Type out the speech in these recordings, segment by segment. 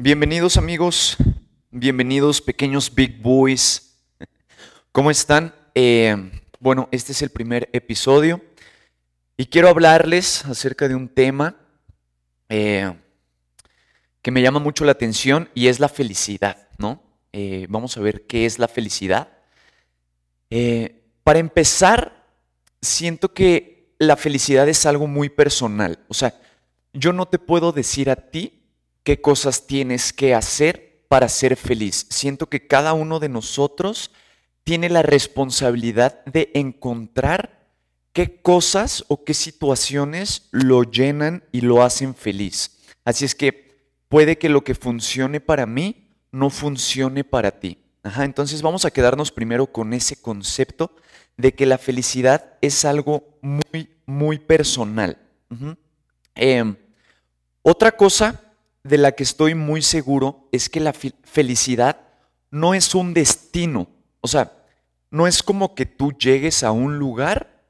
Bienvenidos amigos, bienvenidos pequeños big boys. ¿Cómo están? Eh, bueno, este es el primer episodio y quiero hablarles acerca de un tema eh, que me llama mucho la atención y es la felicidad, ¿no? Eh, vamos a ver qué es la felicidad. para empezar, siento que la felicidad es algo muy personal. O sea, yo no te puedo decir a ti qué cosas tienes que hacer para ser feliz. Siento que cada uno de nosotros tiene la responsabilidad de encontrar qué cosas o qué situaciones lo llenan y lo hacen feliz. Así es que puede que lo que funcione para mí no funcione para ti. entonces vamos a quedarnos primero con ese concepto de que la felicidad es algo muy, muy personal. Em, otra cosa de la que estoy muy seguro es que la felicidad no es un destino. O sea, no es como que tú llegues a un lugar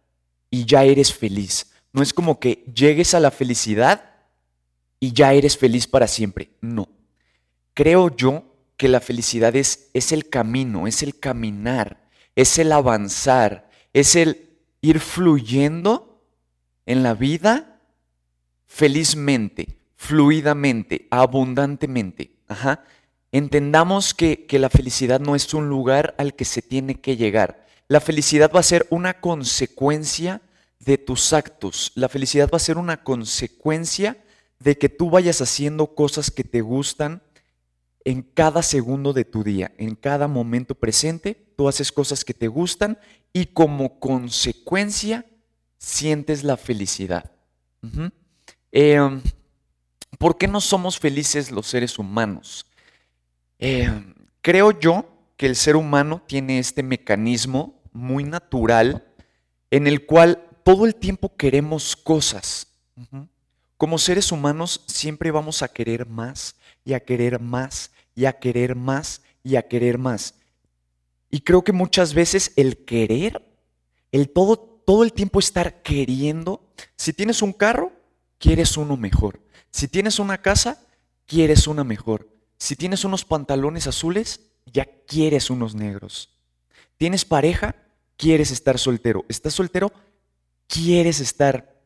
y ya eres feliz. No es como que llegues a la felicidad y ya eres feliz para siempre. No. Creo yo que la felicidad es, es el camino, es el caminar, es el avanzar, es el ir fluyendo en la vida felizmente fluidamente, abundantemente. Ajá. Entendamos que, que la felicidad no es un lugar al que se tiene que llegar. La felicidad va a ser una consecuencia de tus actos. La felicidad va a ser una consecuencia de que tú vayas haciendo cosas que te gustan en cada segundo de tu día, en cada momento presente, tú haces cosas que te gustan y como consecuencia sientes la felicidad. ¿Por qué no somos felices los seres humanos? Eh, creo yo que el ser humano tiene este mecanismo muy natural en el cual todo el tiempo queremos cosas. Como seres humanos siempre vamos a querer más y a querer más y a querer más y a querer más. Y creo que muchas veces el querer, el todo, todo el tiempo estar queriendo, si tienes un carro, quieres uno mejor. Si tienes una casa, quieres una mejor. Si tienes unos pantalones azules, ya quieres unos negros. ¿Tienes pareja? Quieres estar soltero. ¿Estás soltero? Quieres estar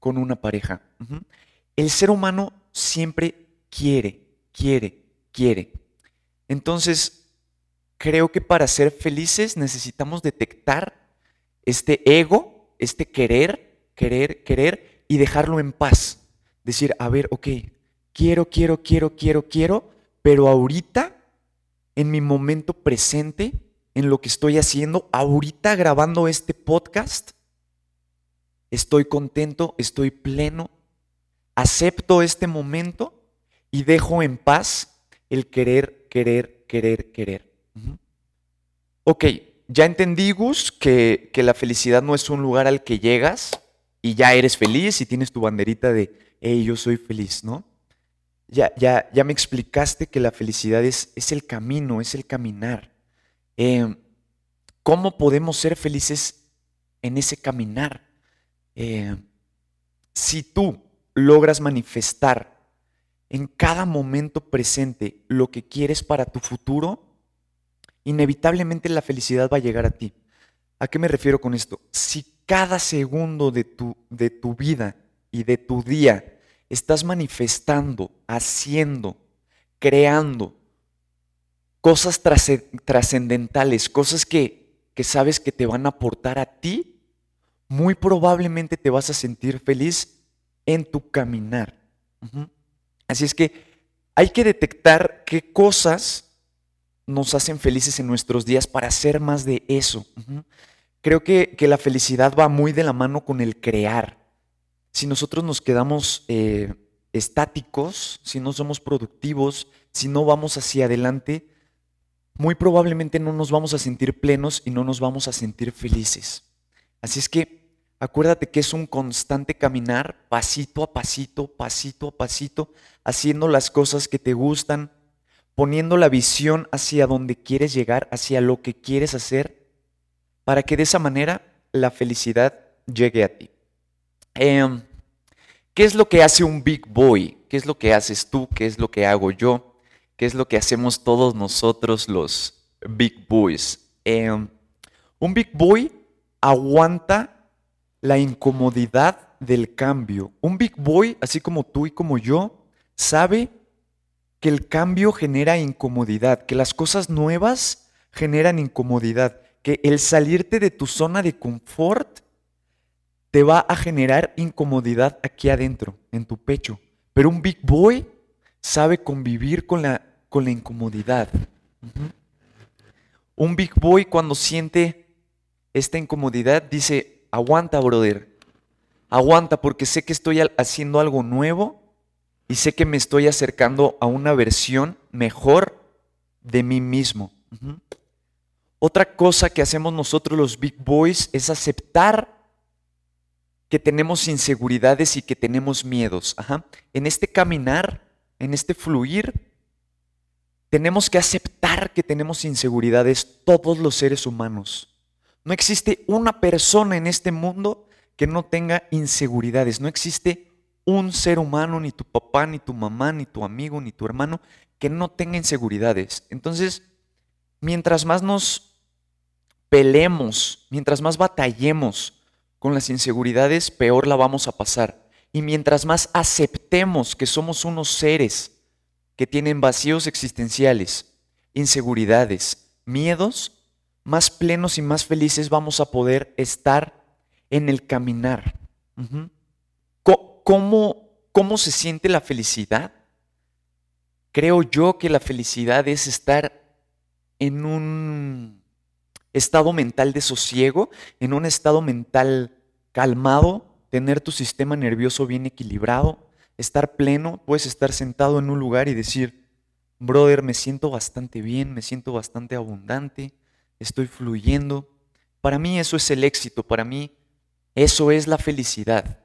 con una pareja. El ser humano siempre quiere, quiere, quiere. Entonces, creo que para ser felices necesitamos detectar este ego, este querer, querer, querer y dejarlo en paz decir, a ver, ok, quiero, quiero, quiero, quiero, quiero, pero ahorita, en mi momento presente, en lo que estoy haciendo, ahorita grabando este podcast, estoy contento, estoy pleno, acepto este momento y dejo en paz el querer, querer, querer, querer. Ok, ya entendí, Gus, que, que la felicidad no es un lugar al que llegas y ya eres feliz y tienes tu banderita de hey, yo soy feliz, ¿no? Ya, ya, ya me explicaste que la felicidad es, es el camino, es el caminar. Em, ¿Cómo podemos ser felices en ese caminar? Em, si tú logras manifestar en cada momento presente lo que quieres para tu futuro, inevitablemente la felicidad va a llegar a ti. ¿A qué me refiero con esto? Si cada segundo de tu, de tu vida y de tu día. Estás manifestando, haciendo, creando cosas trascendentales, cosas que, que sabes que te van a aportar a ti, muy probablemente te vas a sentir feliz en tu caminar. Así es que hay que detectar qué cosas nos hacen felices en nuestros días para hacer más de eso. Creo que, que, la felicidad va muy de la mano con el crear si nosotros nos quedamos eh, estáticos, si no somos productivos, si no vamos hacia adelante, muy probablemente no nos vamos a sentir plenos y no nos vamos a sentir felices. Así es que acuérdate que es un constante caminar pasito a pasito, pasito a pasito, haciendo las cosas que te gustan, poniendo la visión hacia donde quieres llegar, hacia lo que quieres hacer, para que de esa manera la felicidad llegue a ti. Em, ¿Qué es lo que hace un big boy? ¿Qué es lo que haces tú? ¿Qué es lo que hago yo? que es lo que hacemos todos nosotros los Big Boys. Em, un Big Boy aguanta la incomodidad del cambio. Un Big Boy, así como tú y como yo, sabe que el cambio genera incomodidad, que las cosas nuevas generan incomodidad, que el salirte de tu zona de confort te va a generar incomodidad aquí adentro, en tu pecho. Pero un big boy sabe convivir con la, con la incomodidad. Un big boy cuando siente esta incomodidad dice, aguanta, brother, aguanta porque sé que estoy haciendo algo nuevo y sé que me estoy acercando a una versión mejor de mí mismo. Otra cosa que hacemos nosotros los big boys es aceptar que tenemos inseguridades y que tenemos miedos. En este caminar, en este fluir, tenemos que aceptar que tenemos inseguridades todos los seres humanos. No existe una persona en este mundo que no tenga inseguridades. No existe un ser humano, ni tu papá, ni tu mamá, ni tu amigo, ni tu hermano, que no tenga inseguridades. Entonces, mientras más nos pelemos, mientras más batallemos con las inseguridades, peor la vamos a pasar. Y mientras más aceptemos que somos unos seres que tienen vacíos existenciales, inseguridades, miedos, más plenos y más felices vamos a poder estar en el caminar. ¿Cómo, ¿Cómo se siente la felicidad? Creo yo que la felicidad es estar en un estado mental de sosiego, en un estado mental calmado, tener tu sistema nervioso bien equilibrado, estar pleno, puedes estar sentado en un lugar y decir, brother, me siento bastante bien, me siento bastante abundante, estoy fluyendo. Para mí eso es el éxito, para mí eso es la felicidad.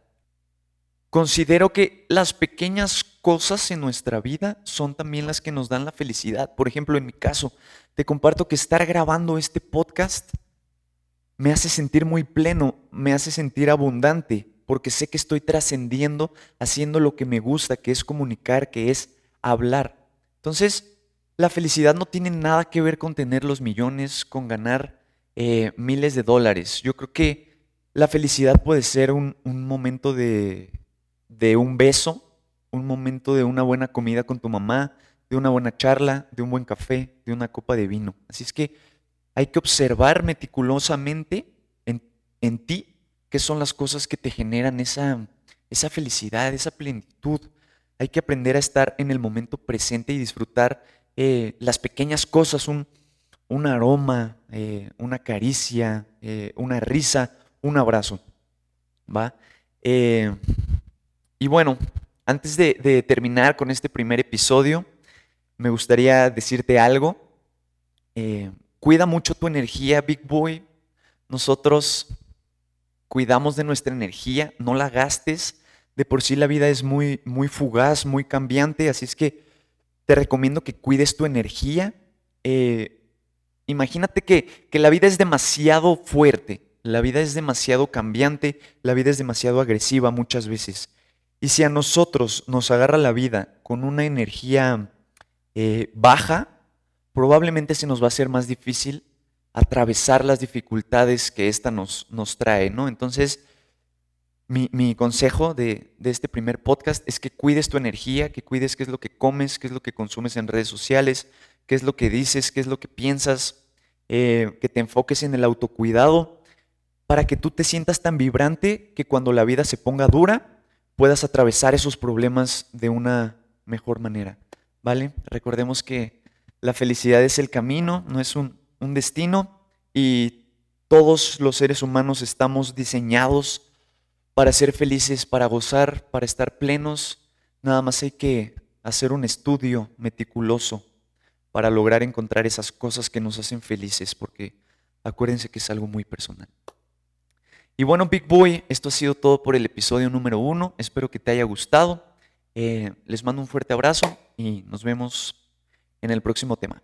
Considero que las pequeñas cosas en nuestra vida son también las que nos dan la felicidad. Por ejemplo, en mi caso, te comparto que estar grabando este podcast me hace sentir muy pleno, me hace sentir abundante, porque sé que estoy trascendiendo, haciendo lo que me gusta, que es comunicar, que es hablar. Entonces, la felicidad no tiene nada que ver con tener los millones, con ganar eh, miles de dólares. Yo creo que la felicidad puede ser un momento de de un beso, un momento de una buena comida con tu mamá, de una buena charla, de un buen café, de una copa de vino. Así es que hay que observar meticulosamente en, ti qué son las cosas que te generan esa, esa felicidad, esa plenitud. Hay que aprender a estar en el momento presente y disfrutar eh, las pequeñas cosas, un, un aroma, eh, una caricia, eh, una risa, un abrazo. ¿Va? Y bueno, antes de, terminar con este primer episodio, me gustaría decirte algo. Cuida mucho tu energía, Big Boy. Nosotros cuidamos de nuestra energía, no la gastes. De por sí la vida es muy, muy fugaz, muy cambiante, así es que te recomiendo que cuides tu energía. Eh, imagínate que, que la vida es demasiado fuerte, la vida es demasiado cambiante, la vida es demasiado agresiva muchas veces. Y si a nosotros nos agarra la vida con una energía eh, baja, probablemente se nos va a hacer más difícil atravesar las dificultades que ésta nos, nos trae, ¿no? Entonces, mi, consejo de, este primer podcast es que cuides tu energía, que cuides qué es lo que comes, qué es lo que consumes en redes sociales, qué es lo que dices, qué es lo que piensas, eh, que te enfoques en el autocuidado, para que tú te sientas tan vibrante que cuando la vida se ponga dura, puedas atravesar esos problemas de una mejor manera. ¿Vale? Recordemos que la felicidad es el camino, no es un, destino y todos los seres humanos estamos diseñados para ser felices, para gozar, para estar plenos. Nada más hay que hacer un estudio meticuloso para lograr encontrar esas cosas que nos hacen felices, porque acuérdense que es algo muy personal. Y bueno, Big Boy, esto ha sido todo por el episodio número uno. Espero que te haya gustado. Eh, les mando un fuerte abrazo y nos vemos en el próximo tema.